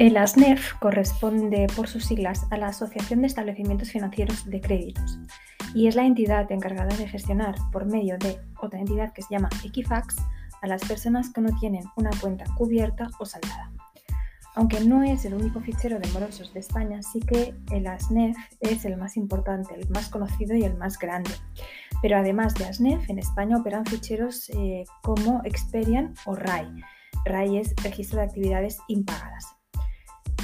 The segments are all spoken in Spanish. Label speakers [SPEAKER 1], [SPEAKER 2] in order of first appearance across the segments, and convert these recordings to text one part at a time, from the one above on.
[SPEAKER 1] El ASNEF corresponde por sus siglas a la Asociación de Establecimientos Financieros de Créditos y es la entidad encargada de gestionar por medio de otra entidad que se llama Equifax a las personas que no tienen una cuenta cubierta o saldada. Aunque no es el único fichero de morosos de España, sí que el ASNEF es el más importante, el más conocido y el más grande. Pero además de ASNEF, en España operan ficheros eh, como Experian o RAI. RAI es Registro de Actividades Impagadas.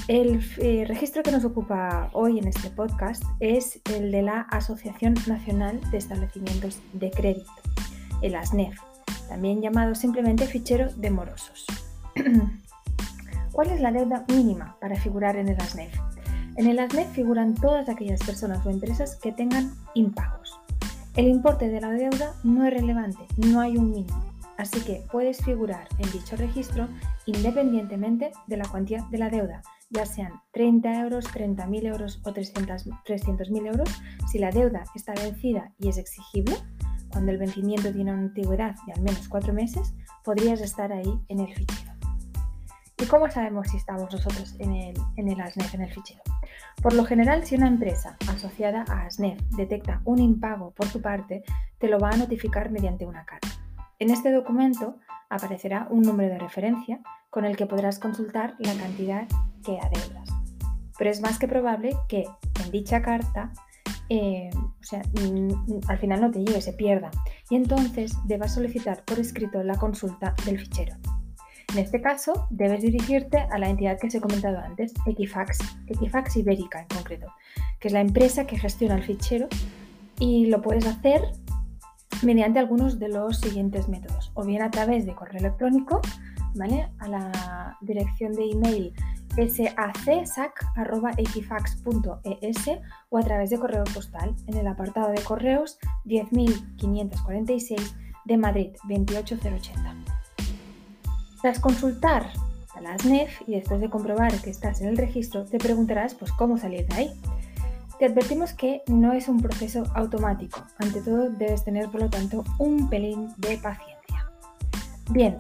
[SPEAKER 1] El eh, registro que nos ocupa hoy en este podcast es el de la Asociación Nacional de Establecimientos de Crédito, el ASNEF, también llamado simplemente fichero de morosos. ¿Cuál es la deuda mínima para figurar en el ASNEF? En el ASNEF figuran todas aquellas personas o empresas que tengan impagos. El importe de la deuda no es relevante, no hay un mínimo, así que puedes figurar en dicho registro independientemente de la cuantía de la deuda, ya sean 30 euros, 30.000 euros o 300.000 euros, si la deuda está vencida y es exigible, cuando el vencimiento tiene una antigüedad de al menos cuatro meses, podrías estar ahí en el fichero. ¿Y cómo sabemos si estamos nosotros en el, en el ASNEF, en el fichero? Por lo general, si una empresa asociada a ASNEF detecta un impago por tu parte, te lo va a notificar mediante una carta. En este documento aparecerá un número de referencia con el que podrás consultar la cantidad que. Pero es más que probable que en dicha carta eh, o sea, al final no te llegue, se pierda. Y entonces debas solicitar por escrito la consulta del fichero. En este caso, debes dirigirte a la entidad que os he comentado antes, Equifax, Equifax Ibérica en concreto, que es la empresa que gestiona el fichero y lo puedes hacer mediante algunos de los siguientes métodos, o bien a través de correo electrónico, ¿vale? A la dirección de email sacsac.equifax.es o a través de correo postal en el apartado de correos 10.546 de Madrid 28080. Tras consultar a la SNEF y después de comprobar que estás en el registro, te preguntarás pues, cómo salir de ahí. Te advertimos que no es un proceso automático. Ante todo, debes tener, por lo tanto, un pelín de paciencia. Bien,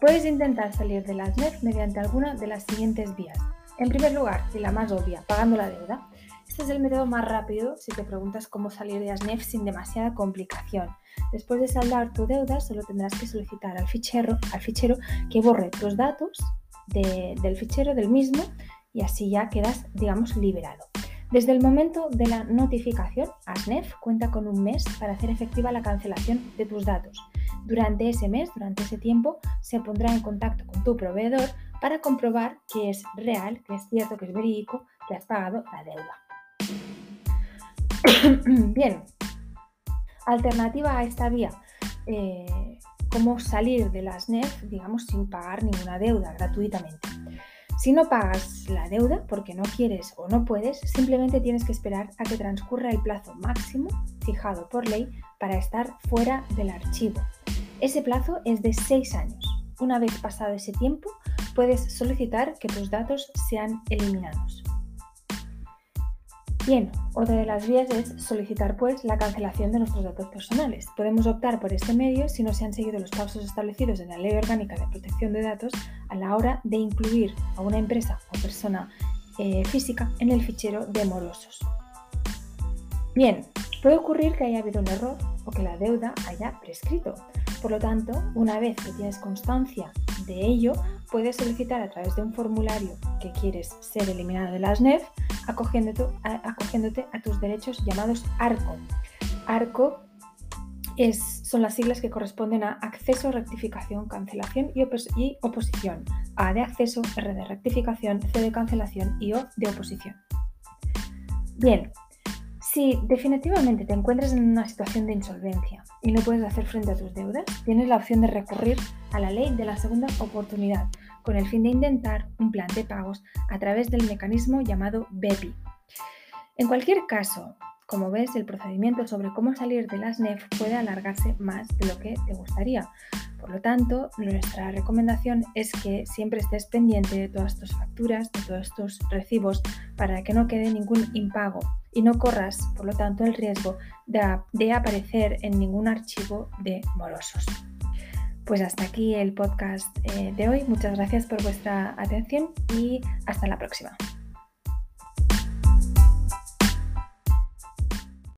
[SPEAKER 1] puedes intentar salir de la SNEF mediante alguna de las siguientes vías. En primer lugar, y la más obvia, pagando la deuda. Este es el método más rápido si te preguntas cómo salir de ASNEF sin demasiada complicación. Después de saldar tu deuda, solo tendrás que solicitar al fichero, al fichero que borre tus datos del fichero del mismo y así ya quedas, digamos, liberado. Desde el momento de la notificación, ASNEF cuenta con un mes para hacer efectiva la cancelación de tus datos. Durante ese mes, durante ese tiempo, se pondrá en contacto con tu proveedor para comprobar que es real, que es cierto, que es verídico, que has pagado la deuda. Bien, alternativa a esta vía, eh, cómo salir de las NEF, digamos, sin pagar ninguna deuda gratuitamente. Si no pagas la deuda porque no quieres o no puedes, simplemente tienes que esperar a que transcurra el plazo máximo fijado por ley para estar fuera del archivo. Ese plazo es de 6 años. Una vez pasado ese tiempo, puedes solicitar que tus datos sean eliminados. Bien, otra de las vías es solicitar pues la cancelación de nuestros datos personales. Podemos optar por este medio si no se han seguido los pasos establecidos en la Ley Orgánica de Protección de Datos a la hora de incluir a una empresa o persona eh, física en el fichero de morosos. Bien, puede ocurrir que haya habido un error o que la deuda haya prescrito. Por lo tanto, una vez que tienes constancia de ello, puedes solicitar a través de un formulario que quieres ser eliminado de las NEF, acogiéndote a, tus derechos llamados ARCO. ARCO es, son las siglas que corresponden a acceso, rectificación, cancelación y, y, oposición. A de acceso, R de rectificación, C de cancelación y O de oposición. Bien, si definitivamente te encuentras en una situación de insolvencia y no puedes hacer frente a tus deudas, tienes la opción de recurrir a la ley de la segunda oportunidad con el fin de intentar un plan de pagos a través del mecanismo llamado BEPI. En cualquier caso, como ves, el procedimiento sobre cómo salir de las NEF puede alargarse más de lo que te gustaría. Por lo tanto, nuestra recomendación es que siempre estés pendiente de todas tus facturas, de todos tus recibos, para que no quede ningún impago y no corras, por lo tanto, el riesgo de, aparecer en ningún archivo de morosos. Pues hasta aquí el podcast eh, de hoy. Muchas gracias por vuestra atención y hasta la próxima.